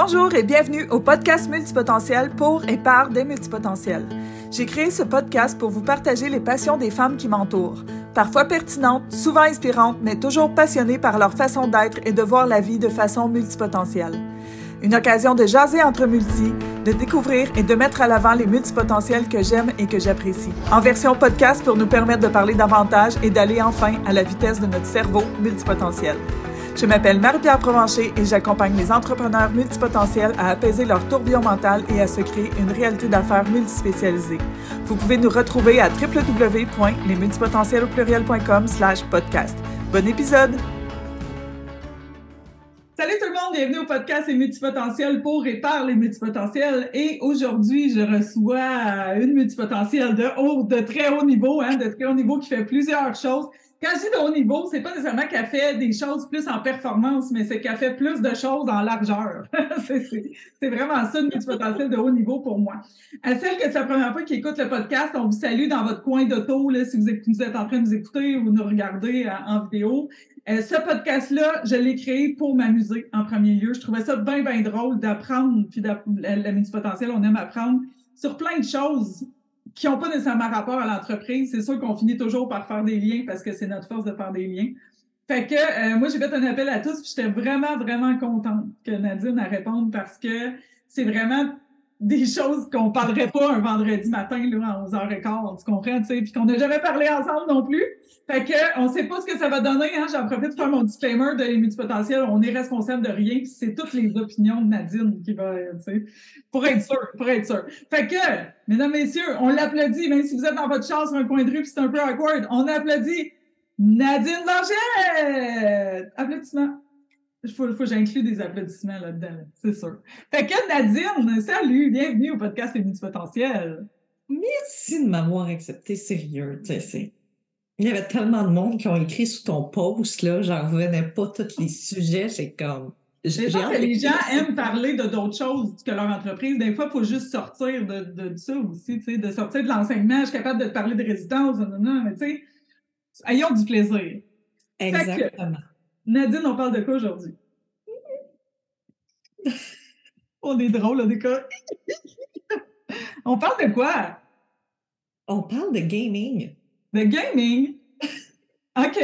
Bonjour et bienvenue au podcast Multipotentiel pour et par des multipotentiels. J'ai créé ce podcast pour vous partager les passions des femmes qui m'entourent. Parfois pertinentes, souvent inspirantes, mais toujours passionnées par leur façon d'être et de voir la vie de façon multipotentielle. Une occasion de jaser entre multi, de découvrir et de mettre à l'avant les multipotentiels que j'aime et que j'apprécie. En version podcast pour nous permettre de parler davantage et d'aller enfin à la vitesse de notre cerveau multipotentiel. Je m'appelle Marie-Pierre Provencher et j'accompagne les entrepreneurs multipotentiels à apaiser leur tourbillon mental et à se créer une réalité d'affaires multispécialisée. Vous pouvez nous retrouver à www.lesmultipotentiels slash podcast. Bon épisode! Salut tout le monde, bienvenue au podcast Les multipotentiels pour et par les multipotentiels. Et aujourd'hui, je reçois une multipotentielle de haut, de très haut niveau, hein, de très haut niveau qui fait plusieurs choses. Quand je dis de haut niveau, c'est pas nécessairement qu'elle fait des choses plus en performance, mais c'est qu'elle fait plus de choses en largeur. c'est vraiment ça, une multipotentielle de haut niveau pour moi. À celle que c'est la première fois qui écoute le podcast, on vous salue dans votre coin d'auto, si vous êtes, vous êtes en train de nous écouter ou nous regarder euh, en vidéo. Euh, ce podcast-là, je l'ai créé pour m'amuser en premier lieu. Je trouvais ça bien, bien drôle d'apprendre, puis la, la multipotentielle, on aime apprendre sur plein de choses qui n'ont pas nécessairement rapport à l'entreprise. C'est sûr qu'on finit toujours par faire des liens parce que c'est notre force de faire des liens. Fait que euh, moi, j'ai fait un appel à tous, puis j'étais vraiment, vraiment contente que Nadine a répondu parce que c'est vraiment des choses qu'on parlerait pas un vendredi matin là, à 11h15, tu comprends, tu sais, puis qu'on n'a jamais parlé ensemble non plus. Fait que on sait pas ce que ça va donner, hein. J'en profite pour faire mon disclaimer de les multipotentiels. On est responsable de rien, puis c'est toutes les opinions de Nadine qui va, tu sais, pour être sûr, pour être sûr. Fait que, mesdames, messieurs, on l'applaudit, même si vous êtes dans votre chasse sur un coin de rue puis c'est un peu awkward, on applaudit Nadine Blanchette! Applaudissements. Il faut, faut que j'inclue des applaudissements là-dedans, c'est sûr. Fait que Nadine, salut, bienvenue au podcast Les Multipotentiels. Merci de m'avoir accepté sérieux. Il y avait tellement de monde qui ont écrit sous ton post, là, j'en revenais pas tous les sujets, j'ai comme... Je pense que les gens aiment parler de d'autres choses que leur entreprise. Des fois, il faut juste sortir de, de, ça aussi, de sortir de l'enseignement. Je suis capable de te parler de résidence, non, non, mais tu sais, ayons du plaisir. Exactement. Nadine, on parle de quoi aujourd'hui? on est drôle, on est quoi? on parle de quoi? On parle de gaming. De gaming? OK.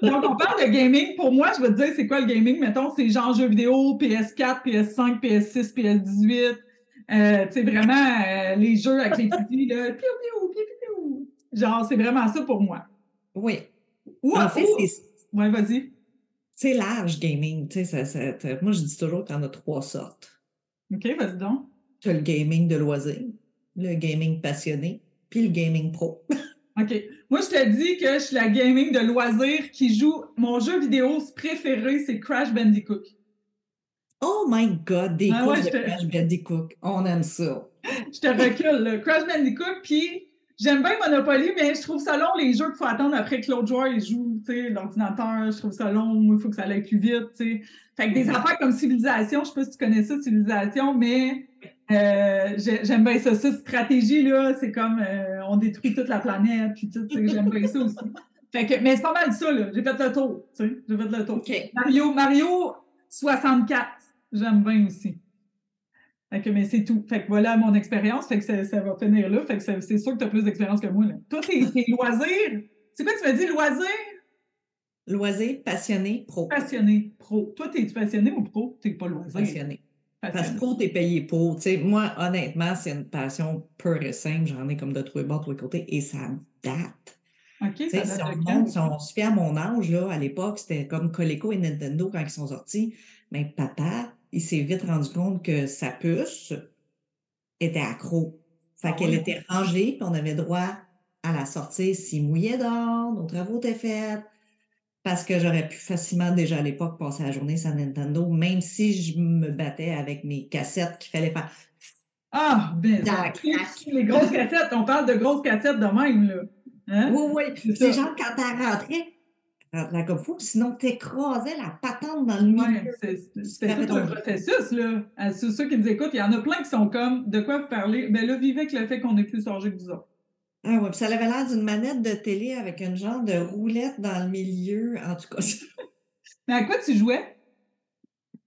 Donc, on parle de gaming. Pour moi, je vais te dire, c'est quoi le gaming? Mettons, c'est genre jeux vidéo, PS4, PS5, PS6, PS18. Euh, tu sais, vraiment, euh, les jeux avec les petits, là. Piou, piou, piou, piou. Genre, c'est vraiment ça pour moi. Oui. Ou en fait, c'est. Ouais, vas-y. C'est large gaming. Tu sais, ça, moi, je dis toujours qu'il y en a trois sortes. OK, vas-y donc. Tu as le gaming de loisir, le gaming passionné, puis le gaming pro. OK. Moi, je te dis que je suis la gaming de loisir qui joue. Mon jeu vidéo préféré, c'est Crash Bandicoot. Oh my God, des ah de Crash Bandicoot. On aime ça. je te recule, là. Crash Bandicoot, puis J'aime bien Monopoly, mais je trouve ça long, les jeux qu'il faut attendre après que l'autre joueur joue, tu sais, l'ordinateur, je trouve ça long, il faut que ça aille plus vite, tu sais. Fait que des affaires comme Civilisation, je sais pas si tu connais ça, Civilisation, mais euh, j'aime bien ça. Cette stratégie, là, c'est comme euh, on détruit toute la planète, puis tout, j'aime bien ça aussi. Fait que, mais c'est pas mal ça, là. J'ai fait le tour, tu sais, j'ai fait le tour. Mario, Mario 64, j'aime bien aussi. Fait que, mais c'est tout. Fait que voilà mon expérience. Fait que ça, ça, va finir là. Fait que c'est sûr que tu as plus d'expérience que moi. Là. Toi, tes, loisirs. C'est quoi tu m'as dit, loisirs? Loisirs, passionné, pro. Passionné, pro. Toi, t'es-tu passionné ou pro? T'es pas loisir. Passionné. Parce que pro, t'es payé pour. sais, moi, honnêtement, c'est une passion pure et simple. J'en ai comme de tous les bords, de tous les côtés. Et ça date. OK, ça si, on si on se fait à mon âge, là, à l'époque, c'était comme Coleco et Nintendo quand ils sont sortis. Mais papa, il s'est vite rendu compte que sa puce était accro. Fait ah qu'elle était rangée, puis on avait droit à la sortir s'il mouillait dehors, nos travaux étaient faits. Parce que j'aurais pu facilement déjà à l'époque passer la journée sans Nintendo, même si je me battais avec mes cassettes qu'il fallait faire. Ah, ben, les grosses cassettes, on parle de grosses cassettes de même, là. Hein? Oui, oui. C'est genre quand t'as rentré, là comme fou, sinon t'écrasais la patente dans le milieu. c'est tout un processus, là. À ceux, qui nous écoutent, il y en a plein qui sont comme, de quoi vous parler? Ben là, vivez avec le fait qu'on est plus âgé que vous autres. Ah ouais, puis ça avait l'air d'une manette de télé avec une genre de roulette dans le milieu, en tout cas. Mais à quoi tu jouais?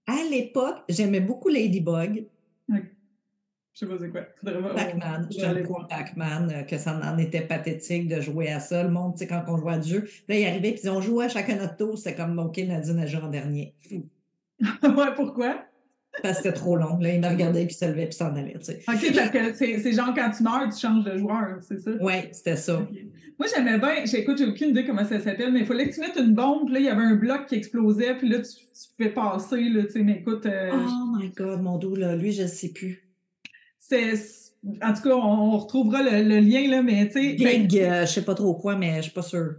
À l'époque, j'aimais beaucoup Ladybug. Je sais pas c'est quoi. Pac-Man. J'aimais beaucoup Pac-Man, euh, que ça en était pathétique de jouer à ça. Le monde, tu sais, quand on jouait à du jeu, là, il arrivait, puis on jouait à chacun notre tour. C'était comme, OK, Nadine a joué en dernier. ouais, pourquoi? Parce que c'était trop long. Là, il me regardait, puis se levait, puis s'en allait. Tu sais. OK, parce que c'est genre quand tu meurs, tu changes de joueur, c'est ça? Oui, c'était ça. Moi, j'aimais bien, j'écoute, j'ai aucune idée comment ça s'appelle, mais il fallait que tu mettes une bombe, puis là, il y avait un bloc qui explosait, puis là, tu, tu pouvais passer, là, tu sais, mais écoute. Euh, oh my God, mon dos, là, lui, je ne sais plus. C'est. En tout cas, on, retrouvera le, le, lien, là, mais tu sais. Gig, euh, je sais pas trop quoi, mais je suis pas sûre.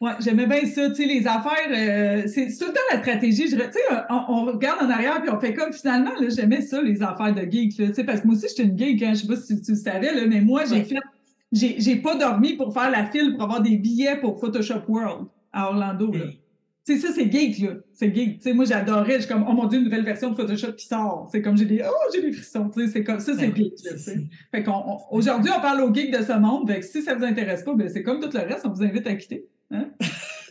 Oui, j'aimais bien ça. Tu sais, les affaires, euh, c'est tout le temps la stratégie. Tu sais, on, on, regarde en arrière puis on fait comme finalement, là, j'aimais ça, les affaires de geek. Tu sais, parce que moi aussi, j'étais une geek. Hein, je sais pas si tu, le savais, là, mais moi, j'ai ouais. fait. J'ai pas dormi pour faire la file pour avoir des billets pour Photoshop World à Orlando. Là. Sais, ça, c'est geek, là. C'est geek. Tu sais, moi, j'adorais. Je suis comme, oh mon Dieu, une nouvelle version de Photoshop qui sort. C'est comme, j'ai des, oh, j'ai des frissons. Tu sais, c'est comme, ça, c'est geek. Là, fait qu'on, aujourd'hui, on parle aux geeks de ce monde. Fait que si ça vous intéresse pas, ben, c'est comme tout le reste, on vous invite à quitter. Hein?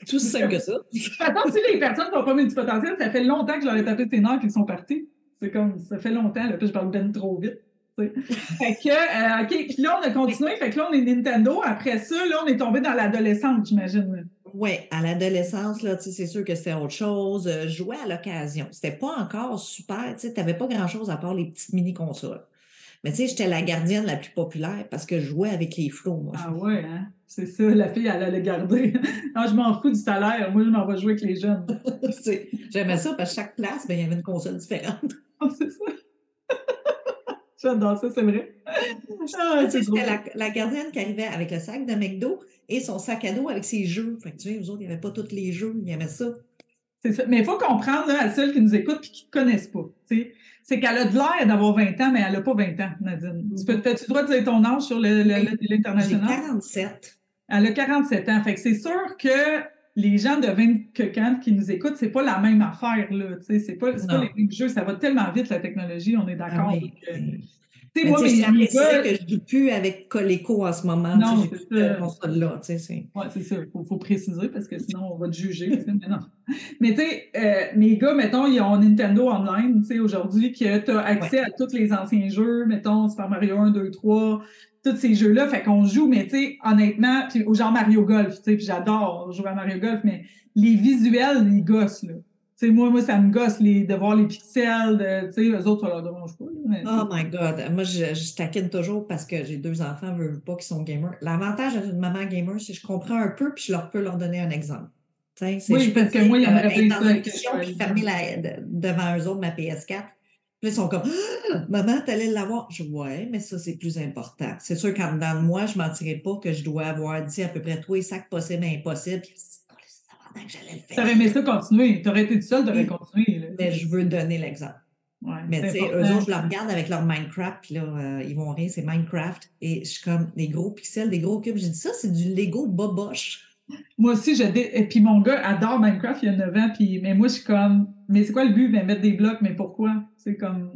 Tout simple que ça. Attends, si les personnes n'ont pas multipotentiel, ça fait longtemps que je leur ai tapé ses nerfs qu'ils sont partis. C'est comme, ça fait longtemps, là, puis je parle bien trop vite. fait que, euh, OK, puis là, on a continué. Fait que là, on est Nintendo. Après ça, là, on est tombé dans l'adolescence, j'imagine. Oui, à l'adolescence, là, c'est sûr que c'était autre chose. Euh, jouer à l'occasion. C'était pas encore super. Tu n'avais pas grand-chose à part les petites mini-consoles. Mais tu sais, j'étais la gardienne la plus populaire parce que je jouais avec les flots, moi. Ah ouais, hein? C'est ça, la fille, elle allait garder. non, je m'en fous du salaire. Moi, je m'en vais jouer avec les jeunes. J'aimais ça parce que chaque place, ben, il y avait une console différente. oh, c'est ça. J'adore ça, c'est vrai. Ah, C'était la, la, gardienne qui arrivait avec le sac de McDo et son sac à dos avec ses jeux. Fait que tu sais, eux autres, il n'y avait pas tous les jeux, ils aimaient ça. C'est ça. Mais il faut comprendre, là, à celles qui nous écoutent et qui ne connaissent pas. C'est qu'elle a de l'air d'avoir 20 ans, mais elle n'a pas 20 ans, Nadine. Tu peux, as-tu le droit de dire ton âge sur le, le, le? J'ai 47. Elle a 47 ans. Fait que c'est sûr que les gens de 20 ans qui nous écoutent, c'est pas la même affaire, là. C'est pas, pas les mêmes jeux. Ça va tellement vite, la technologie, on est d'accord. Ah oui. Tu moi, mes gars... que je joue plus avec Coleco en ce moment. Non, c'est ça. Console-là, c'est ouais, c'est ça. Il faut, faut, préciser parce que sinon, on va te juger. mais non. Mais tu sais, euh, mes gars, mettons, ils ont Nintendo Online, tu sais, aujourd'hui, que tu as accès ouais. à tous les anciens jeux, mettons, Super Mario 1, 2, 3, tous ces jeux-là. Fait qu'on joue, mais tu sais, honnêtement, puis au genre Mario Golf, tu sais, puis j'adore jouer à Mario Golf, mais les visuels, les gosses, là. Tu sais, moi, moi, ça me gosse les, de voir les pixels, de, tu sais, eux autres, ça leur dérange pas. Mais, oh my God. Moi, je, je taquine toujours parce que j'ai deux enfants, je veux pas qu'ils sont gamers. L'avantage d'une maman gamer, c'est que je comprends un peu puis je leur peux leur donner un exemple. oui, je parce que moi, il y a une dans une puis fermer la, de, devant eux autres ma PS4. Puis ils sont comme ah, Maman, t'allais l'avoir. Je ouais, mais ça, c'est plus important. C'est sûr qu'en dedans de moi, je ne mentirais pas que je dois avoir dit à peu près tous les sacs possibles et impossibles faire. T'aurais aimé ça continuer. T'aurais été tout seul, t'aurais continué. Là. Mais je veux donner l'exemple. Ouais, mais tu sais, eux autres, je leur regarde avec leur Minecraft, puis là, euh, ils vont rire, c'est Minecraft. Et je suis comme des gros pixels, des gros cubes. J'ai dit ça, c'est du Lego boboche. Moi aussi, je dé... et puis mon gars adore Minecraft, il y a 9 ans, puis mais moi, je suis comme, mais c'est quoi le but? Ben, mettre des blocs, mais pourquoi? C'est comme.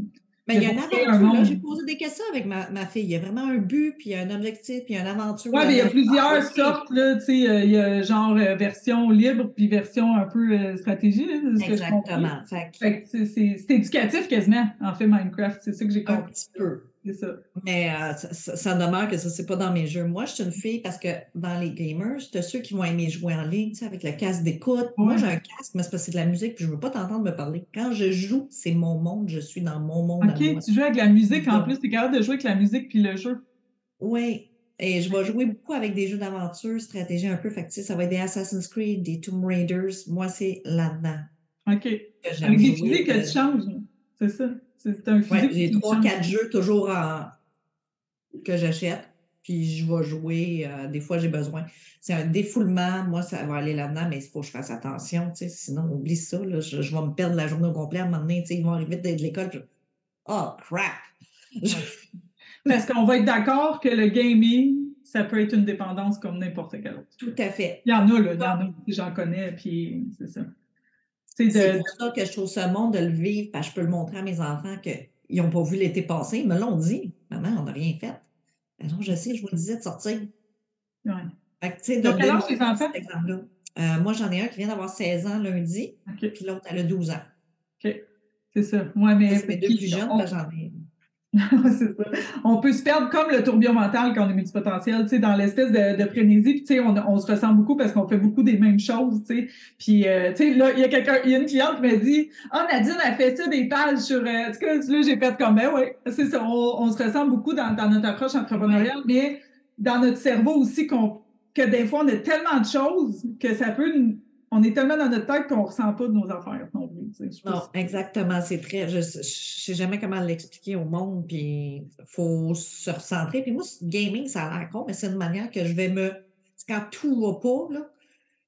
Mais il y a une aventure. J'ai posé des questions avec ma, ma, fille. Il y a vraiment un but, puis il y a un objectif, puis il y a une aventure. Oui, mais il y a plusieurs sortes. Là, tu sais, il y a genre euh, version libre, puis version un peu euh, stratégie. Là, Exactement. Fait c'est éducatif quasiment, en fait, Minecraft. C'est ça que j'ai compris. Un petit peu. C'est ça. Mais euh, ça, ça, demeure que ça, c'est pas dans mes jeux. Moi, je suis une fille parce que dans les gamers, tu ceux qui vont aimer jouer en ligne, tu sais, avec le casque d'écoute. Ouais. Moi, j'ai un casque, mais c'est parce que c'est de la musique, puis je veux pas t'entendre me parler. Quand je joue, c'est mon monde, je suis dans mon monde. OK, tu joues avec la musique en plus, tu es capable de jouer avec la musique puis le jeu. Oui. Et je vais jouer beaucoup avec des jeux d'aventure, stratégie un peu. Fait que, ça va être des Assassin's Creed, des Tomb Raiders. Moi, c'est là-dedans. OK. Avec des physiques que tu changes. C'est ça. C'est un ouais, J'ai trois, quatre jeux toujours en... que j'achète. Puis je vais jouer. Euh, des fois, j'ai besoin. C'est un défoulement. Moi, ça va aller là-dedans, mais il faut que je fasse attention. Sinon, oublie ça. Là, je, je, vais me perdre la journée au complet à un moment donné. Ils vont arriver de l'école. Je... Oh, crap! Parce qu'on va être d'accord que le gaming, ça peut être une dépendance comme n'importe quelle autre. Tout à fait. Il y en a, là. Il y en a. J'en connais, puis c'est ça. C'est de... pour ça que je trouve ce monde de le vivre, parce que je peux le montrer à mes enfants qu'ils n'ont pas vu l'été passé. Ils me l'ont dit. Maman, on n'a rien fait. Alors, je sais, je vous le disais de sortir. Fait que, quel âge tes enfants? Euh, moi, j'en ai un qui vient d'avoir 16 ans lundi, okay. puis l'autre, elle a 12 ans. OK. C'est ça. Ouais, mais. C'est mes deux plus jeunes, on... j'en ai. On peut se perdre comme le tourbillon mental quand on est multipotentiel, tu sais, dans l'espèce de, de frénésie. Puis, tu sais, on, on, se ressent beaucoup parce qu'on fait beaucoup des mêmes choses, tu sais. Puis, euh, tu sais, là, il y a quelqu'un, il y a une cliente qui m'a dit « Ah, oh, Nadine a fait ça des pages sur... Euh, en tout cas, là, j'ai fait comme, ben oui, c'est ça. On, on, se ressent beaucoup dans, dans notre approche entrepreneuriale, mais dans notre cerveau aussi qu'on que des fois, on a tellement de choses que ça peut on est tellement dans notre tête qu'on ne ressent pas de nos affaires non plus. Non, exactement. C'est très. Je ne sais jamais comment l'expliquer au monde, puis il faut se recentrer. Puis moi, gaming, ça a l'air con, mais c'est une manière que je vais me. Quand tout va pas,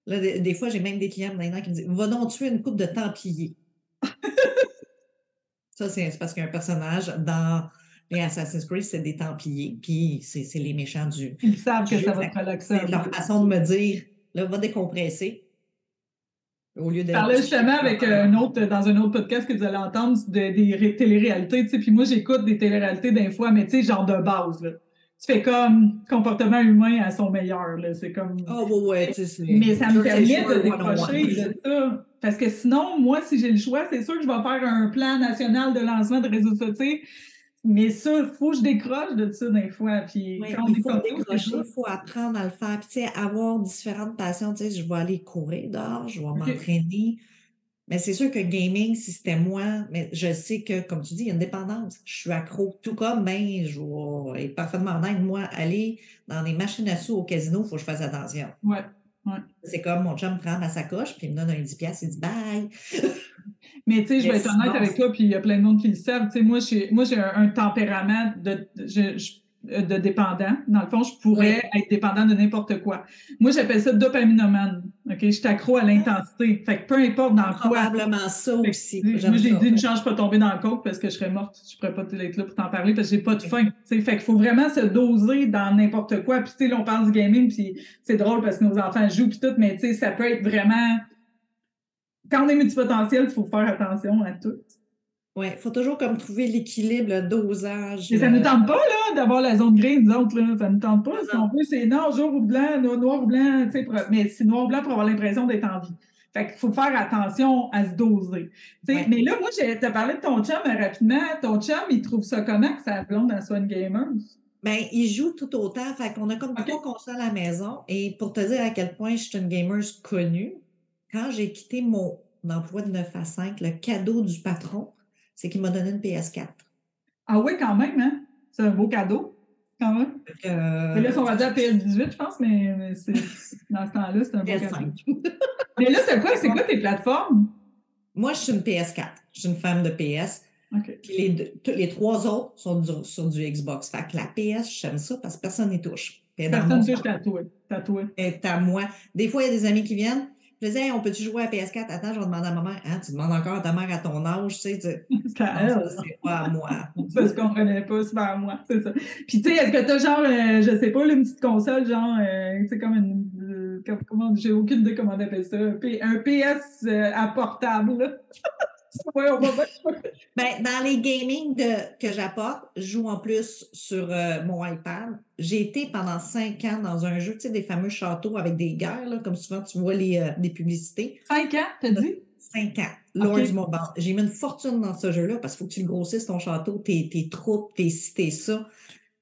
là, des, fois, j'ai même des clients maintenant qui me disent Va donc tuer une coupe de Templiers. ça, c'est parce qu'il y a un personnage dans les Assassin's Creed, c'est des Templiers, puis c'est les méchants du. Ils savent que ça va te. C'est leur façon de me dire là, va décompresser au lieu de. parlais justement avec un autre, dans un autre podcast que vous allez entendre, des téléréalités, tu sais, puis moi, j'écoute des téléréalités d'un fois, mais tu sais, genre de base, là. Tu fais comme comportement humain à son meilleur, là. C'est comme. Oh, ouais, ouais, sais, Mais ça me permet de décrocher de ça. Parce que sinon, moi, si j'ai le choix, c'est sûr que je vais faire un plan national de lancement de réseaux sociaux mais ça, il faut que je décroche de ça des fois. Puis quand il faut décrocher, il faut apprendre à le faire. Puis, tu sais, avoir différentes passions. Tu sais, je vais aller courir dehors, je vais m'entraîner. Mais c'est sûr que gaming, si c'était moi, mais je sais que, comme tu dis, il y a une dépendance. Je suis accro. Tout comme, ben, je vais être parfaitement honnête, moi, aller dans des machines à sous au casino, il faut que je fasse attention. Ouais. Ouais. C'est comme mon chum prend ma sacoche, puis il me donne un 10$, il dit bye. Mais tu sais, je vais être honnête avec toi, puis il y a plein de monde qui le savent. Tu sais, moi, moi, j'ai un, tempérament de, de dépendant. Dans le fond, je pourrais être dépendant de n'importe quoi. Moi, j'appelle ça dopaminomane. OK? Je suis accro à l'intensité. Fait que peu importe dans quoi. Probablement ça aussi. Moi, j'ai dit une chance, je pas tomber dans le coke parce que je serais morte. Je pourrais pas être là pour t'en parler parce que j'ai pas de faim. Fait qu'il faut vraiment se doser dans n'importe quoi. Puis, tu sais, là, on parle du gaming, puis c'est drôle parce que nos enfants jouent, puis tout, mais tu sais, ça peut être vraiment quand on est multipotentiel, il faut faire attention à tout. Oui, il faut toujours comme trouver l'équilibre, le dosage. Mais ça ne nous euh, tente pas, là, d'avoir la zone grise, nous autres, là. Ça ne nous tente pas. Si on veut, c'est non, jour ou blanc, noir ou blanc, tu sais, mais c'est noir ou blanc pour avoir l'impression d'être en vie. Fait qu'il faut faire attention à se doser. Ouais. Mais là, moi, j'ai parlé de ton chum euh, rapidement. Ton chum, il trouve ça comment que sa blonde soit une gamer? Bien, il joue tout autant. Fait qu'on a comme trois consoles à la maison. Et pour te dire à quel point je suis une gamer connue, quand j'ai quitté mon emploi de 9 à 5, le cadeau du patron, c'est qu'il m'a donné une PS4. Ah oui, quand même, hein? C'est un beau cadeau, quand même. Euh, là, on va dire PS18, je pense, mais, c'est, dans ce temps-là, c'est un beau cadeau. mais là, c'est quoi, c'est quoi tes plateformes? Moi, je suis une PS4. Je suis une femme de PS. Puis les, les trois autres sont sur du Xbox. Fait que la PS, j'aime ça parce que personne n'y touche. Personne ne touche tatoué. tatoué. est à moi. Des fois, il y a des amis qui viennent. Je disais, on peut-tu jouer à PS4? Attends, je vais demander à ma mère. Hein, tu demandes encore à ta mère à ton âge, tu sais. C'est à elle. C'est pas à moi. Qu'on ne connaît pas, c'est pas à moi. C'est ça. Puis, tu sais, est-ce que tu as genre, euh, je sais pas, une petite console, genre, euh, tu sais, comme une. Euh, comment, j'ai aucune idée comment on appelle ça. Un, PS à portable, ben, dans les gaming de, que j'apporte, je joue en plus sur euh, mon iPad. J'ai été pendant cinq ans dans un jeu, tu sais, des fameux châteaux avec des guerres, là, comme souvent tu vois les, euh, publicités. Cinq ans, t'as dit? Cinq ans. Lord J'ai mis une fortune dans ce jeu-là parce qu'il faut que tu le grossisses ton château, tes, tes troupes, tes cités, ça.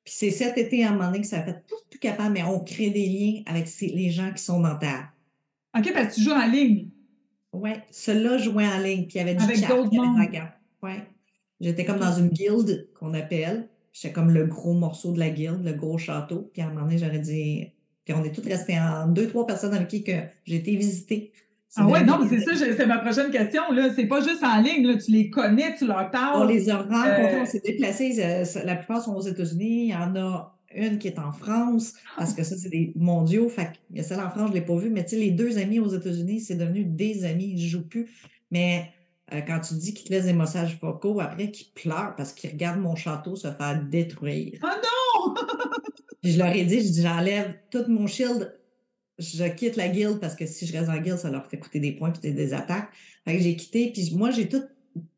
Puis c'est cet été à un moment donné que ça a fait tout plus capable, mais on crée des liens avec les gens qui sont dans ta. OK, parce que tu joues en ligne. Oui, ceux-là jouaient en ligne, puis il y avait du Avec y avait Ouais. J'étais comme dans une guilde qu'on appelle. J'étais comme le gros morceau de la guilde, le gros château. Puis à un moment donné, j'aurais dit. Puis on est tous restés en deux, trois personnes avec qui que j'ai été visiter. Ah ouais, non, mais c'est ça, c'est ma prochaine question. Là. C'est pas juste en ligne, là. tu les connais, tu leur parles. On les a rencontrés, on euh, s'est déplacés. Euh, la plupart sont aux États-Unis. Il y en a une qui est en France, parce que ça, c'est des mondiaux. Fait il y a celle en France, je ne l'ai pas vue, mais tu sais, les deux amis aux États-Unis, c'est devenu des amis, ils ne jouent plus. Mais euh, quand tu dis qu'ils te laissent des messages vocaux, après qu'ils pleurent parce qu'ils regardent mon château se faire détruire. Oh non! je leur ai dit, je dis, j'enlève tout mon shield, je quitte la guilde parce que si je reste en guilde, ça leur fait coûter des points et des attaques. Fait que j'ai quitté, puis moi, j'ai tout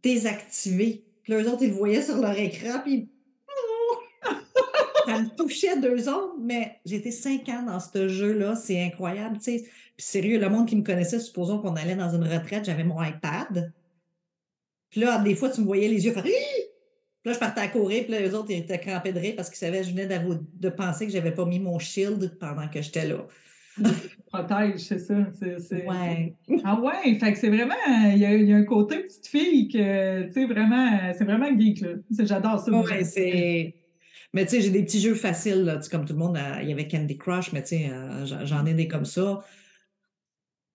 désactivé. Puis les autres, ils le voyaient sur leur écran, puis ça me touchait deux autres, mais été cinq ans dans ce jeu-là. C'est incroyable, tu sais. Puis sérieux, le monde qui me connaissait, supposons qu'on allait dans une retraite, j'avais mon iPad. Puis là, des fois, tu me voyais les yeux faire. Puis là, je partais à courir, puis là, les autres, ils étaient crampés de rire parce qu'ils savaient que je venais de penser que je n'avais pas mis mon shield pendant que j'étais là. protège, c'est ça. C'est, Ouais. Ah ouais, fait que c'est vraiment, il y, a, il y a un côté petite fille que, tu sais, vraiment, c'est vraiment geek, là. J'adore ça. Ouais, c'est... Mais tu sais, j'ai des petits jeux faciles, là, comme tout le monde, il y avait Candy Crush, mais tu sais, euh, j'en ai des comme ça.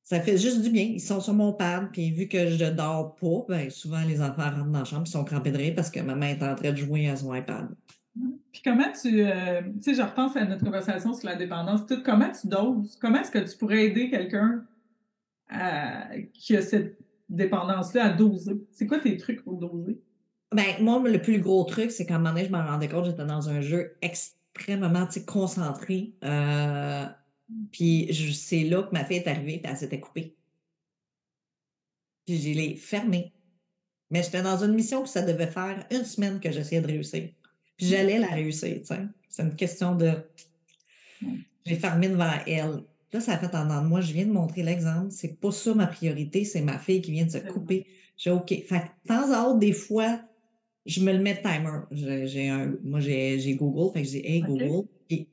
Ça fait juste du bien. Ils sont sur mon pad, puis vu que je dors pas, ben, souvent les enfants rentrent dans la chambre, ils sont crampés de rire parce que maman est en train de jouer à son iPad. Puis comment tu, euh, tu sais, je repense à notre conversation sur la dépendance, tout, comment tu doses? Comment est-ce que tu pourrais aider quelqu'un qui a cette dépendance-là à doser? C'est quoi tes trucs pour doser? Ben, moi, le plus gros truc, c'est qu'à un moment donné, je me rendais compte que j'étais dans un jeu extrêmement concentré. Euh, puis c'est là que ma fille est arrivée, puis elle s'était coupée. Puis je l'ai fermée. Mais j'étais dans une mission que ça devait faire une semaine que j'essayais de réussir. Puis j'allais la réussir, tu sais. C'est une question de. J'ai fermé devant elle. Là, ça a fait en moi. Je viens de montrer l'exemple. C'est pas ça ma priorité, c'est ma fille qui vient de se couper. J'ai OK. Fait de temps à autre, des fois, je me le mets timer. J'ai un, moi, j'ai Google, fait que je dis Hey Google, puis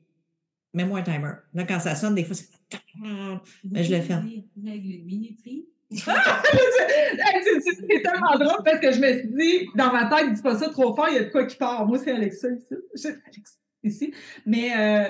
mets-moi un timer. Là, quand ça sonne, des fois, c'est. Mais je le ferme. Règle minuterie. c'est tellement drôle parce que je me suis dit, dans ma tête, dis pas ça trop fort, il y a de quoi qui part. Moi, c'est Alexa ici. ici. Mais euh,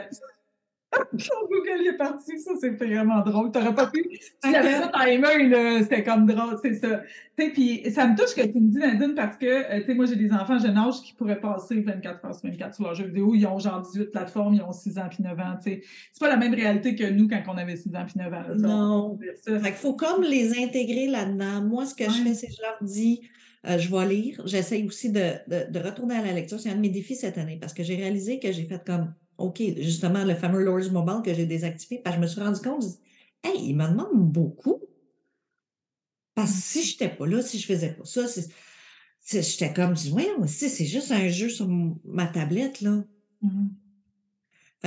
Google est parti, ça, c'est vraiment drôle. T'aurais pas pu. Si j'avais pas timer, c'était comme drôle, c'est ça. Puis ça me touche que tu me dis, Nadine, parce que, euh, tu sais, moi, j'ai des enfants jeune âge qui pourraient passer 24 heures sur 24 sur leurs jeux vidéo. Ils ont genre 18 plateformes, ils ont 6 ans puis 9 ans, tu sais. C'est pas la même réalité que nous quand on avait 6 ans puis 9 ans. non. Fait qu'il faut comme les intégrer là-dedans. Moi, ce que je fais, c'est que je leur dis, euh, je vais lire. J'essaye aussi de, de, de, retourner à la lecture. C'est un de mes défis cette année parce que j'ai réalisé que j'ai fait comme OK, justement, le fameux Lord's Mobile que j'ai désactivé, parce que je me suis rendu compte, je hey, il me demande beaucoup. Parce que si je n'étais pas là, si je faisais pas ça, j'étais comme, je dis, si c'est juste un jeu sur ma tablette, là. Mmh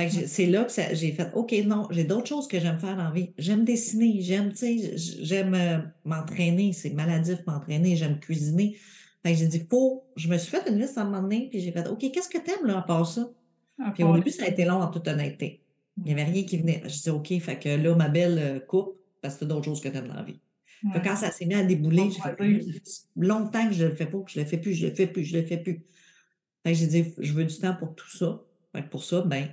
c'est là que j'ai fait, OK, non, j'ai d'autres choses que j'aime faire dans la vie. J'aime dessiner, j'aime, tu sais, j'aime euh, m'entraîner, c'est maladif m'entraîner, j'aime cuisiner. Fait que j'ai dit, faut, je me suis fait une liste à un moment donné, puis j'ai fait, OK, qu'est-ce que tu aimes, là, à part ça? Puis au début, ça a été long en toute honnêteté. Il n'y avait rien qui venait. Je disais, OK, fait que là, ma belle euh, coupe, parce que c'est d'autres choses que tu aimes dans la vie. quand ça s'est mis à débouler, j'ai fait longtemps que je ne le fais pas, que je ne le fais plus, je ne le fais plus, je ne le fais plus. J'ai dit, je veux du temps pour tout ça. Fait que pour ça, ben,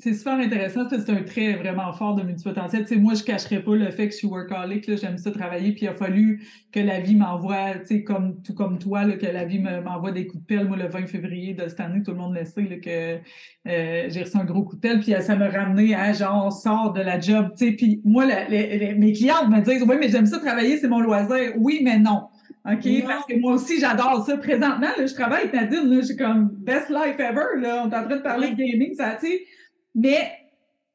c'est super intéressant. C'est un trait vraiment fort de multipotentiel. Tu sais, moi, je ne cacherais pas le fait que je suis workaholic. J'aime ça travailler. Puis il a fallu que la vie m'envoie, tu sais, comme, tout comme toi, là, que la vie m'envoie des coups de pelle. Moi, le 20 février de cette année, tout le monde le sait, là, que euh, j'ai reçu un gros coup de pelle. Puis ça m'a ramené à genre, on sort de la job. Tu sais, puis moi, mes clients me disent, oui, mais j'aime ça travailler, c'est mon loisir. Oui, mais non. OK? Parce que moi aussi, j'adore ça. Présentement, là, je travaille avec Nadine. Là, je suis comme best life ever. Là. On est en train de parler de gaming. Ça, tu sais, mais,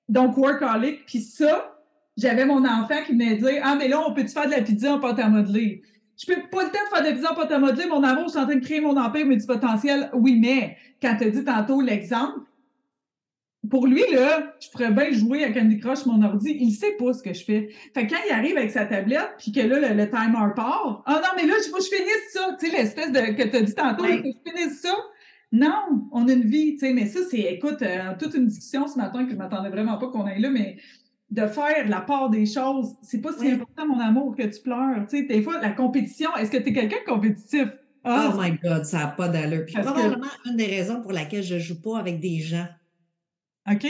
donc, workaholic, puis ça, j'avais mon enfant qui venait dire Ah, mais là, on peut-tu faire de la pizza en pâte à modeler? Je peux pas le temps de faire de la pizza en pâte à modeler, mon amour, je suis en train de créer mon empire multipotentiel. Oui, mais quand tu as dit tantôt l'exemple, pour lui, là, je pourrais bien jouer à Candy Crush mon ordi. Il sait pas ce que je fais. Fait que quand il arrive avec sa tablette, puis que là, le, timer part, ah non, mais là, il faut que je finisse ça. Tu sais, l'espèce de que tu as dit tantôt, il faut que je finisse ça. Non, on a une vie, tu sais, mais ça, c'est, écoute, euh, toute une discussion ce matin que je m'attendais vraiment pas qu'on aille là, mais de faire la part des choses, c'est pas si important, mon amour, que tu pleures. Tu sais, des fois, la compétition, est-ce que tu es quelqu'un de compétitif? Ah, oh my God, ça n'a pas d'allure. Puis probablement une des raisons pour laquelle je ne joue pas avec des gens. OK?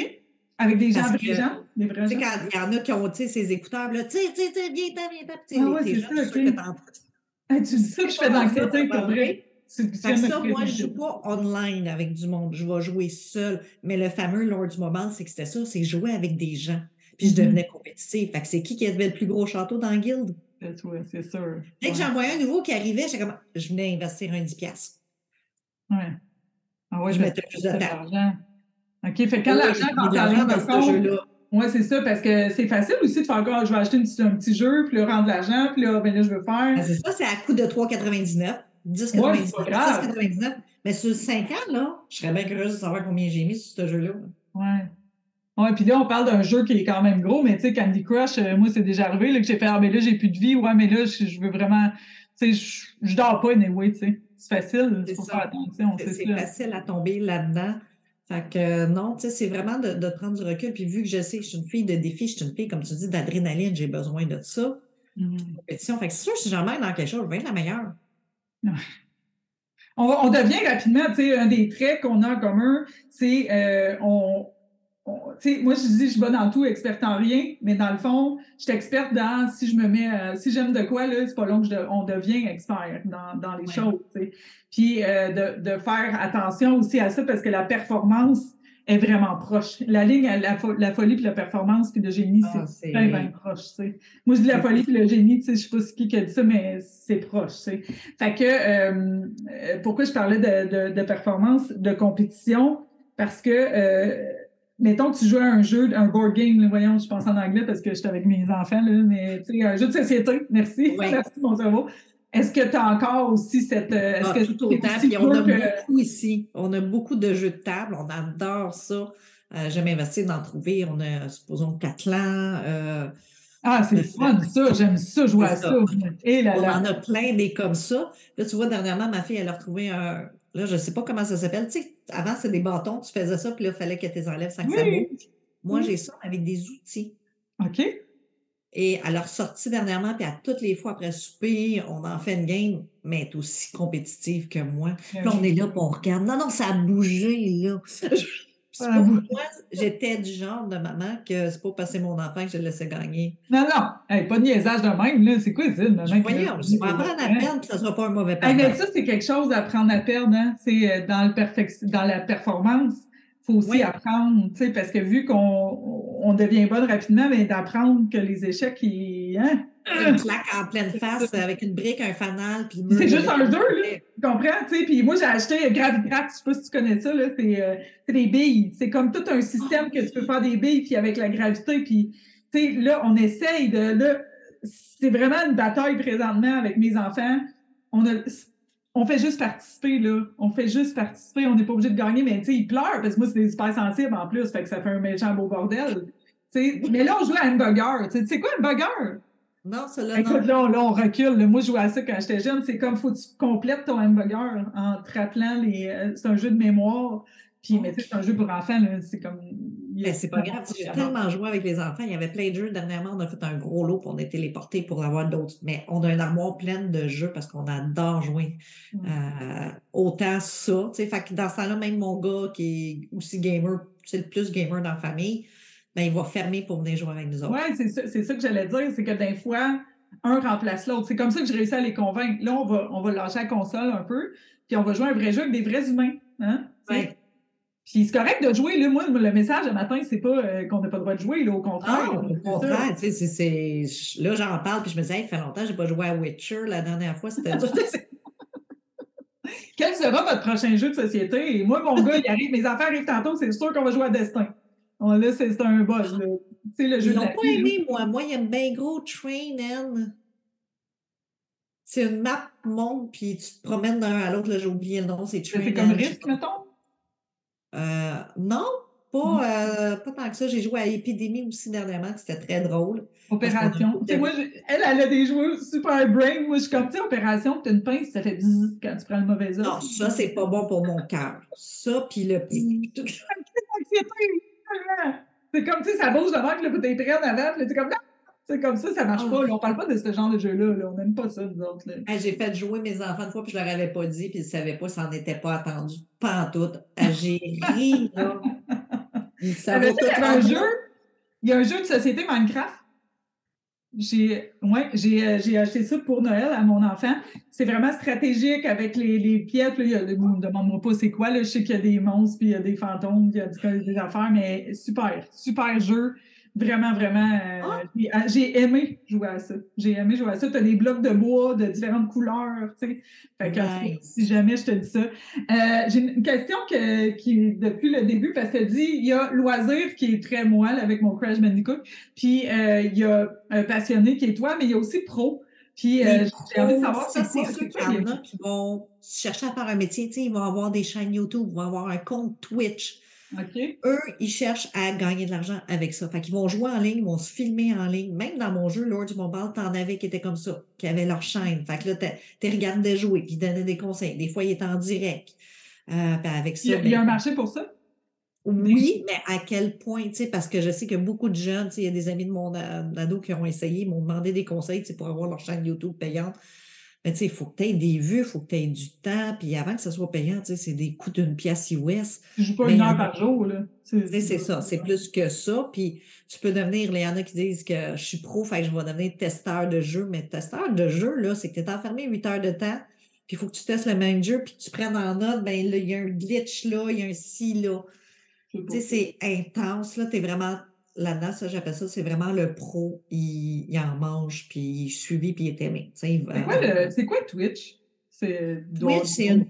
Avec des gens, des gens? Des vrais gens? quand il y en a qui ont, tu sais, ces écouteurs, là, tu sais, tu sais, viens, viens, viens, Ah ouais, c'est ça, OK. Ah, tu dis ça que je fais dans le pour vrai? Ça, moi, je joue pas online avec du monde. Je vais jouer seul. Mais le fameux lors du moment, c'est que c'était ça, c'est jouer avec des gens. Puis je mm-hmm. devenais compétitive. Fait que c'est qui qui avait le plus gros château dans la guilde? C'est sûr. Dès que j'en voyais un nouveau qui arrivait, j'étais comme, je venais investir un 10$. Ouais. Ah ouais, je mettais plus de temps. OK, fait quand l'argent rentre l'argent dans ce jeu-là. Oui, c'est ça, parce que c'est facile aussi de faire encore, je vais acheter un petit jeu, puis là, rendre de l'argent, puis là, ben là, je veux faire. Ben, c'est ça, c'est à coût de 3,99. 10,99. mais sur 5 ans, là, je serais bien curieuse de savoir combien j'ai mis sur ce jeu-là. Oui. Ouais, puis là, on parle d'un jeu qui est quand même gros, mais tu sais, Candy Crush, euh, moi, c'est déjà arrivé là, que j'ai fait Ah, mais là, j'ai plus de vie. Ouais, mais là, je, veux vraiment. Tu sais, je, je dors pas, anyway, tu sais. C'est facile. C'est ça. facile à tomber là-dedans. Fait que euh, non, tu sais, c'est vraiment de, de prendre du recul. Puis vu que je sais que je suis une fille de défi, je suis une fille, comme tu dis, d'adrénaline, j'ai besoin de ça. Mhm. Compétition. Fait que c'est sûr, si mets dans quelque chose, je vais être la meilleure. On, va- on devient rapidement, tu sais, un des traits qu'on a en commun, c'est euh, on, on- tu sais, moi je dis je suis bonne dans tout, experte en rien, mais dans le fond, je suis experte dans si je me mets, euh, si j'aime de quoi là, c'est pas long que je on devient expert dans, dans les Ouais. choses. Puis euh, de, de faire attention aussi à ça parce que la performance est vraiment proche. La ligne, la, fo- la folie puis la performance puis le génie, Ah, c'est c'est- bien, proche. Moi, je dis la folie puis le génie, tu sais, je sais pas ce qui a dit ça, mais c'est proche, tu sais. Fait que, euh, euh, pourquoi je parlais de, de, de performance, de compétition? Parce que, euh, mettons, tu joues à un jeu, un board game, là, voyons, je pense en anglais parce que j'étais avec mes enfants, là, mais tu sais, un jeu de société, merci, Oui. merci mon cerveau. Est-ce que tu as encore aussi cette. euh, Est-ce Ah, que tout autant. Puis on a que- beaucoup ici. On a beaucoup de jeux de table. On adore ça. Euh, J'aime investir d'en trouver. On a, supposons, Catlan. euh, Ah, c'est fun, ça, j'aime ça, jouer à ça. ça. Et là on là. en a plein des comme ça. Là, tu vois, dernièrement, ma fille, elle a retrouvé un. Là, je ne sais pas comment ça s'appelle. Tu sais, avant, c'est des bâtons, tu faisais ça, puis là, il fallait que tu les enlèves sans que ça bouge. Moi, Oui. j'ai ça avec des outils. OK. Et elle a ressorti dernièrement, puis à toutes les fois après souper, on en fait une game, mais elle est aussi compétitive que moi. Puis là, on est là, puis on regarde. Non, non, ça a bougé, là. Ah, pour moi, j'étais du genre de maman que c'est pas passer mon enfant que je le laissais gagner. Non, non, hey, pas de niaisage de même, là. C'est quoi ça, maman qui Voyons, je vais apprendre à perdre, puis ça sera pas un mauvais Hey, parent. mais ça, c'est quelque chose à apprendre à perdre, hein? C'est euh, dans, le perfec- dans la performance. Il faut aussi Oui. apprendre, tu sais, parce que vu qu'on on devient bonne rapidement, mais d'apprendre que les échecs, ils, hein? Une claque en pleine face avec une brique, un fanal, puis C'est juste un jeu, là. Tu comprends? Tu sais, puis moi, j'ai acheté Gravitrax, je sais pas si tu connais ça, là. C'est euh, c'est des billes. C'est comme tout un système que tu peux faire des billes, puis avec la gravité, puis, tu sais, là, on essaye de. Là, c'est vraiment une bataille présentement avec mes enfants. On a. On fait juste participer, là. On fait juste participer. On n'est pas obligé de gagner, mais tu sais, ils pleurent parce que moi, c'est des super sensibles en plus, fait que ça fait un méchant beau bordel. Mais là, on joue à hamburger. Tu sais, c'est quoi un burger? Non, cela, Écoute, non. là, on- là, on recule. là. Moi, je jouais à ça quand j'étais jeune. C'est comme, faut que tu complètes ton hamburger en te rappelant les. euh, c'est un jeu de mémoire. Puis, mais tu sais, c'est un jeu pour enfants, là. C'est comme. Mais c'est pas grave, j'ai tellement joué avec les enfants. Il y avait plein de jeux. Dernièrement, on a fait un gros lot, puis on les porter pour avoir d'autres. Mais on a une armoire pleine de jeux parce qu'on adore jouer. Mm. Euh, autant ça. tu sais, Fait que dans ce temps-là, même mon gars qui est aussi gamer, c'est le plus gamer dans la famille, ben, il va fermer pour venir jouer avec nous autres. Oui, c'est ça, ça que j'allais dire. C'est que des fois, un remplace l'autre. C'est comme ça que j'ai réussi à les convaincre. Là, on va, on va lâcher la console un peu, puis on va jouer un vrai jeu avec des vrais humains. Hein? Ouais. Puis c'est correct de jouer. Là, moi, le message le matin, c'est pas euh, qu'on n'a pas le droit de jouer. Là, au contraire. Ah, au contraire, tu sais, c'est- c'est- je- là, j'en parle, puis je me disais, Hey, ça fait longtemps que je n'ai pas joué à Witcher. La dernière fois, c'était dur. Quel sera votre prochain jeu de société? Et moi, mon gars, il arrive, mes affaires arrivent tantôt, c'est sûr qu'on va jouer à Destin. Bon, là, c'est c'est un buzz. là. Tu sais, le jeu Ils la pas là. aimé, moi. Moi, il y a bien gros Train. C'est une map monde, puis tu te promènes d'un à l'autre. là, J'ai oublié le nom, c'est Train C'est comme risque, mettons. Euh, non, pas, euh, pas tant que ça. J'ai joué à Épidémie aussi dernièrement, que c'était très drôle. Opération. Tu sais, moi, elle, elle a des joueurs super brain. Moi, je suis comme, tu sais, opération, tu as une pince, ça fait bzzz quand tu prends le mauvais os. Non, ça, c'est pas bon pour mon cœur. Ça, puis le C'est comme, tu sais, ça bouge de même, là, faut t'être prête avant, puis t'es comme, non! C'est comme ça, ça marche Ah. pas. là. On parle pas de ce genre de jeu-là. là. On n'aime pas ça, nous autres. J'ai fait jouer mes enfants une fois, puis je leur avais pas dit, puis ils ne savaient pas, ça n'en était pas attendu. Pas en tout. Ah, J'ai ri, là. Ils savaient Savais-tu tout un jeu? Il y a un jeu de société Minecraft. J'ai ouais, j'ai euh, j'ai acheté ça pour Noël à mon enfant. C'est vraiment stratégique avec les, les pièces. Là, il y a, ne demande-moi pas c'est quoi. Là. Je sais qu'il y a des monstres, puis il y a des fantômes, puis il y a des affaires, mais super, super jeu. Vraiment, vraiment. euh, Ah! j'ai- ah, J'ai aimé jouer à ça. J'ai aimé jouer à ça. Tu as des blocs de bois de différentes couleurs. Tu sais. Fait que, Nice. si jamais je te dis ça. Euh, J'ai une question que, qui, depuis le début, parce que tu dit, il y a loisir qui est très moelle avec mon Crash Bandicoot, puis euh, il y a un passionné qui est toi, mais il y a aussi pro. Puis euh, j'ai envie de savoir ça, c'est en a qui vont chercher à faire un métier. Tu sais, ils vont avoir des chaînes YouTube, ils vont avoir un compte Twitch. Eux, ils cherchent à gagner de l'argent avec ça. Fait qu'ils vont jouer en ligne, ils vont se filmer en ligne. Même dans mon jeu, Lord du Mobile, t'en avais qui étaient comme ça, qui avaient leur chaîne. Fait que là, tu regardais jouer, puis ils donnaient des conseils. Des fois, ils étaient en direct. Euh, avec ça, Il y, a, il y a un ben, marché pour ça? oui, mais à quel point, tu sais, parce que je sais que beaucoup de jeunes, tu sais, il y a des amis de mon a- ado qui ont essayé, ils m'ont demandé des conseils, tu sais, pour avoir leur chaîne YouTube payante. Mais tu sais, il faut que tu aies des vues, il faut que tu aies du temps, puis avant que ça soit payant, tu sais, c'est des coûts d'une pièce US. Je joue pas Mais une heure par jour, là. Tu c'est ça, c'est plus que ça. Puis tu peux devenir, il y en a qui disent que je suis pro, fait que je vais devenir testeur de jeu. Mais testeur de jeu, là, c'est que tu es enfermé 8 heures de temps, puis il faut que tu testes le même jeu, puis que tu prennes en note, ben là, il y a un glitch là, il y a un ci là. Tu sais, c'est intense, là, tu es vraiment là-dedans, ça, j'appelle ça, c'est vraiment le pro, il, il en mange, puis il est suivi, puis il est aimé. Va- C'est quoi, le- c'est quoi Twitch? Twitch, c'est une-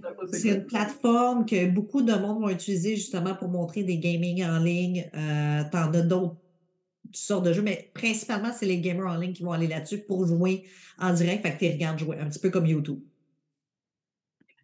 plateforme que beaucoup de monde vont utiliser justement pour montrer des gaming en ligne. Euh, T'en as d'autres sortes de jeux, mais principalement, c'est les gamers en ligne qui vont aller là-dessus pour jouer en direct. Fait que tu regardes jouer, un petit peu comme YouTube.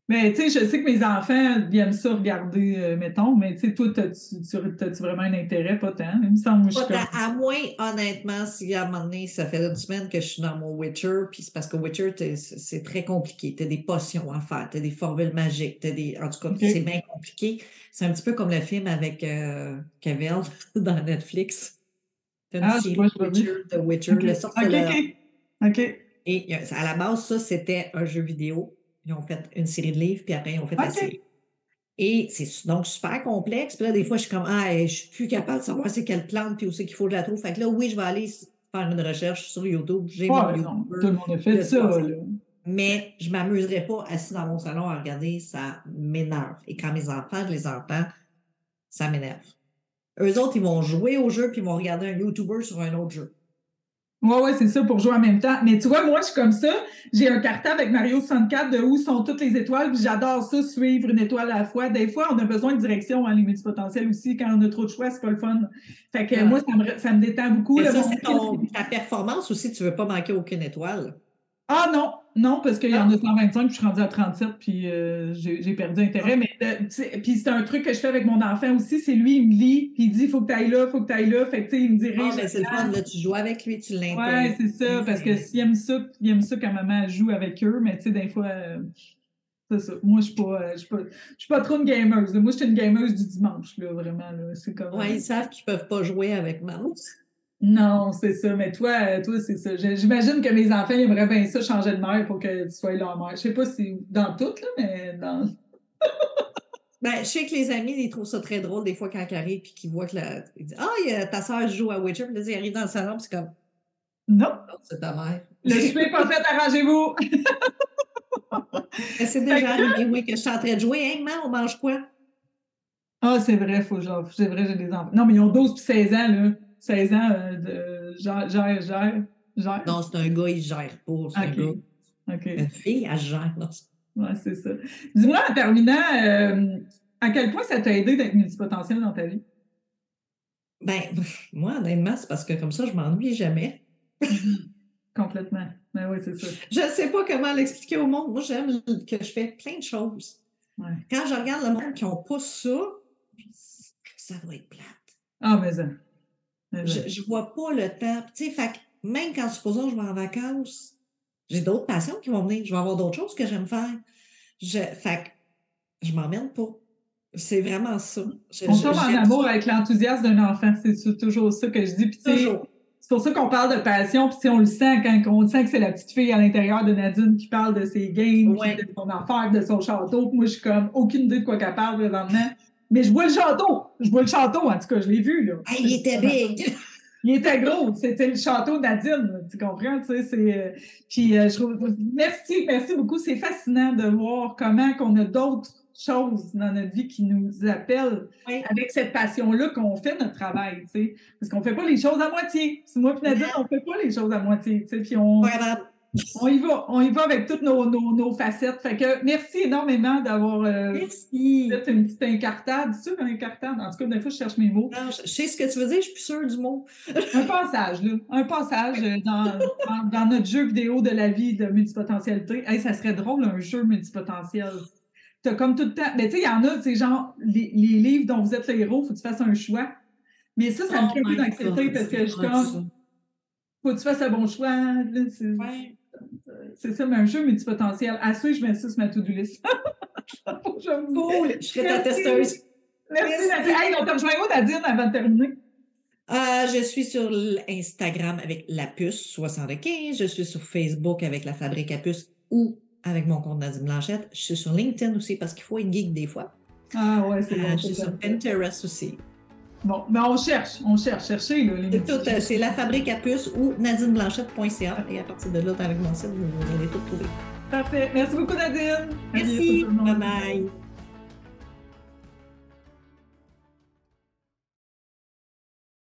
Mais tu sais, je sais que mes enfants aiment ça regarder, euh, mettons, mais tu sais, toi, t'as-tu tu- t'as-tu vraiment un intérêt? Pas tant. Il me semble Pas tant- à moins, honnêtement, si à un moment donné, ça fait une semaine que je suis dans mon Witcher, puis c'est parce que Witcher, t'es- c'est très compliqué. Tu as des potions à faire, tu as des formules magiques, t'as des. En tout cas, c'est bien compliqué. C'est un petit peu comme le film avec euh, Cavill dans Netflix. T'as une Ah, série je. Witcher, The Witcher, le OK, sorceleur. OK. OK. Et a- à la base, ça, c'était un jeu vidéo. Ils ont fait une série de livres, puis après, ils ont fait la série. Et c'est donc super complexe. Puis là, des fois, je suis comme, ah, je suis plus capable de savoir c'est quelle plante, puis où c'est qu'il faut que je la trouve. Fait que là, oui, je vais aller faire une recherche sur YouTube. J'ai Ouais, non, tout le monde a fait ça, là. Mais je ne m'amuserais pas assis dans mon salon à regarder, ça m'énerve. Et quand mes enfants, je les entends, ça m'énerve. Eux autres, ils vont jouer au jeu, puis ils vont regarder un YouTuber sur un autre jeu. Ouais, ouais, c'est ça, pour jouer en même temps. Mais tu vois, moi, je suis comme ça. J'ai un cartable avec Mario 64 de où sont toutes les étoiles, puis j'adore ça, suivre une étoile à la fois. Des fois, on a besoin de direction, hein, les multipotentiels aussi. Quand on a trop de choix, c'est pas le fun. Fait que Ouais. moi, ça me, ça me détend beaucoup. Là, ça, c'est ta performance aussi, tu ne veux pas manquer aucune étoile. Ah non, non, parce qu'il y Ah. en a 125, puis je suis rendue à 37, puis euh, j'ai perdu intérêt. Ah. Mais euh, puis c'est un truc que je fais avec mon enfant aussi, c'est lui, il me lit, puis il dit faut que tu ailles là, faut que tu ailles là. Fait que tu sais, il me dirige. Ah, mais c'est le fun, là, tu joues avec lui, tu l'intègres. Ouais, c'est ça, parce que s'il aime ça, il aime ça quand maman joue avec eux, mais tu sais, des fois, euh, c'est ça. Moi, je suis pas, je suis pas, je suis pas trop une gameuse. Moi, je suis une gameuse du dimanche, là, vraiment, là. C'est comme. Ouais, ils savent qu'ils ne peuvent pas jouer avec maman. Non, c'est ça. Mais toi, euh, toi, c'est ça. J'imagine que mes enfants ils aimeraient bien ça changer de mère pour que tu sois leur mère. Je sais pas si dans tout, là, mais dans. Ben, je sais que les amis, ils trouvent ça très drôle des fois quand ils arrivent et qu'ils voient que la... ils disent Ah, ta soeur joue à Witcher, puis là, ils arrivent dans le salon, puis c'est comme Non. Oh, c'est ta mère. Le souper n'est pas fait, arrangez-vous. C'est déjà arrivé, oui, que je suis en train de jouer. Hein, maman, on mange quoi? Ah, c'est vrai, faut genre, c'est vrai, j'ai des enfants. Non, mais ils ont 12 puis 16 ans, là. 16 ans euh, de gère, gère, gère. gère. Non, c'est un gars, il gère pas. C'est un gars. OK. Une fille, elle gère. Non, c'est- ça. Dis-moi, en terminant, euh, à quel point ça t'a aidé d'être multipotentiel dans ta vie? Ben, moi, honnêtement, c'est parce que comme ça, je m'ennuie jamais. Complètement. Ben oui, c'est ça. Je ne sais pas comment l'expliquer au monde. Moi, j'aime que je fais plein de choses. Ouais. Quand je regarde le monde qui n'a pas ça, ça doit être plate. Ah, mais ça. Je ne vois pas le temps. Tu sais, fait que même quand supposons je vais en vacances, j'ai d'autres passions qui vont venir. Je vais avoir d'autres choses que j'aime faire. Je, fait que je m'emmène pas. C'est vraiment ça. Je- On je- tombe en amour ça avec l'enthousiasme d'un enfant. C'est toujours ça que je dis. Puis, toujours. c'est pour ça qu'on parle de passion. Puis, on le sent quand on sent que c'est la petite fille à l'intérieur de Nadine qui parle de ses games, Ouais. de son affaire, de son château. Moi, je suis comme aucune idée de quoi qu'elle parle présentement. Mais je vois le château. Je vois le château, en tout cas, je l'ai vu. Là. Il était big. Il était gros, c'était le château là, tu comprends, tu sais, euh, Puis euh, je trouve... Merci, merci beaucoup, c'est fascinant de voir comment qu'on a d'autres choses dans notre vie qui nous appellent Oui. avec cette passion-là qu'on fait notre travail, tu sais, parce qu'on fait pas les choses à moitié. C'est moi et Nadine, on fait pas les choses à moitié, tu sais, puis on. On y va, on y va avec toutes nos, nos, nos facettes. Fait que merci énormément d'avoir euh, Merci. fait une petite incartade, c'est sûr, une incartade, en tout cas, des fois, je cherche mes mots. Non, je sais ce que tu veux dire, je suis plus sûre du mot. Un passage, là. Un passage euh, dans, dans, dans notre jeu vidéo de la vie de multipotentialité. Hey, ça serait drôle, un jeu multipotentiel. tu as comme tout le temps. Mais tu sais, il y en a, c'est genre, les, les, livres dont vous êtes le héros, faut que tu fasses un choix. Mais ça, ça me Oh plus my d'anxiété parce que je comme, faut que tu fasses un bon choix. là, C'est ça, mais un jeu multipotentiel. À ça, je mets ça sur ma to-do list. Je Cool, je serai ta testeuse. Merci. Nadine. Hey, on te rejoint où, Nadine, avant de terminer? Euh, je suis sur Instagram avec la puce 75. Je suis sur Facebook avec la fabrique à puces ou avec mon compte Nadine Blanchette. Je suis sur LinkedIn aussi parce qu'il faut être geek des fois. Ah ouais, c'est Euh, bon. je suis sur. Pinterest aussi. Bon, mais on cherche, on cherche, cherchez, C'est tout, euh, c'est la fabrique à puces ou nadineblanchette.ca et à partir de là, avec mon site, vous, vous allez tout trouver. Parfait. Merci beaucoup, Nadine. Merci. bientôt,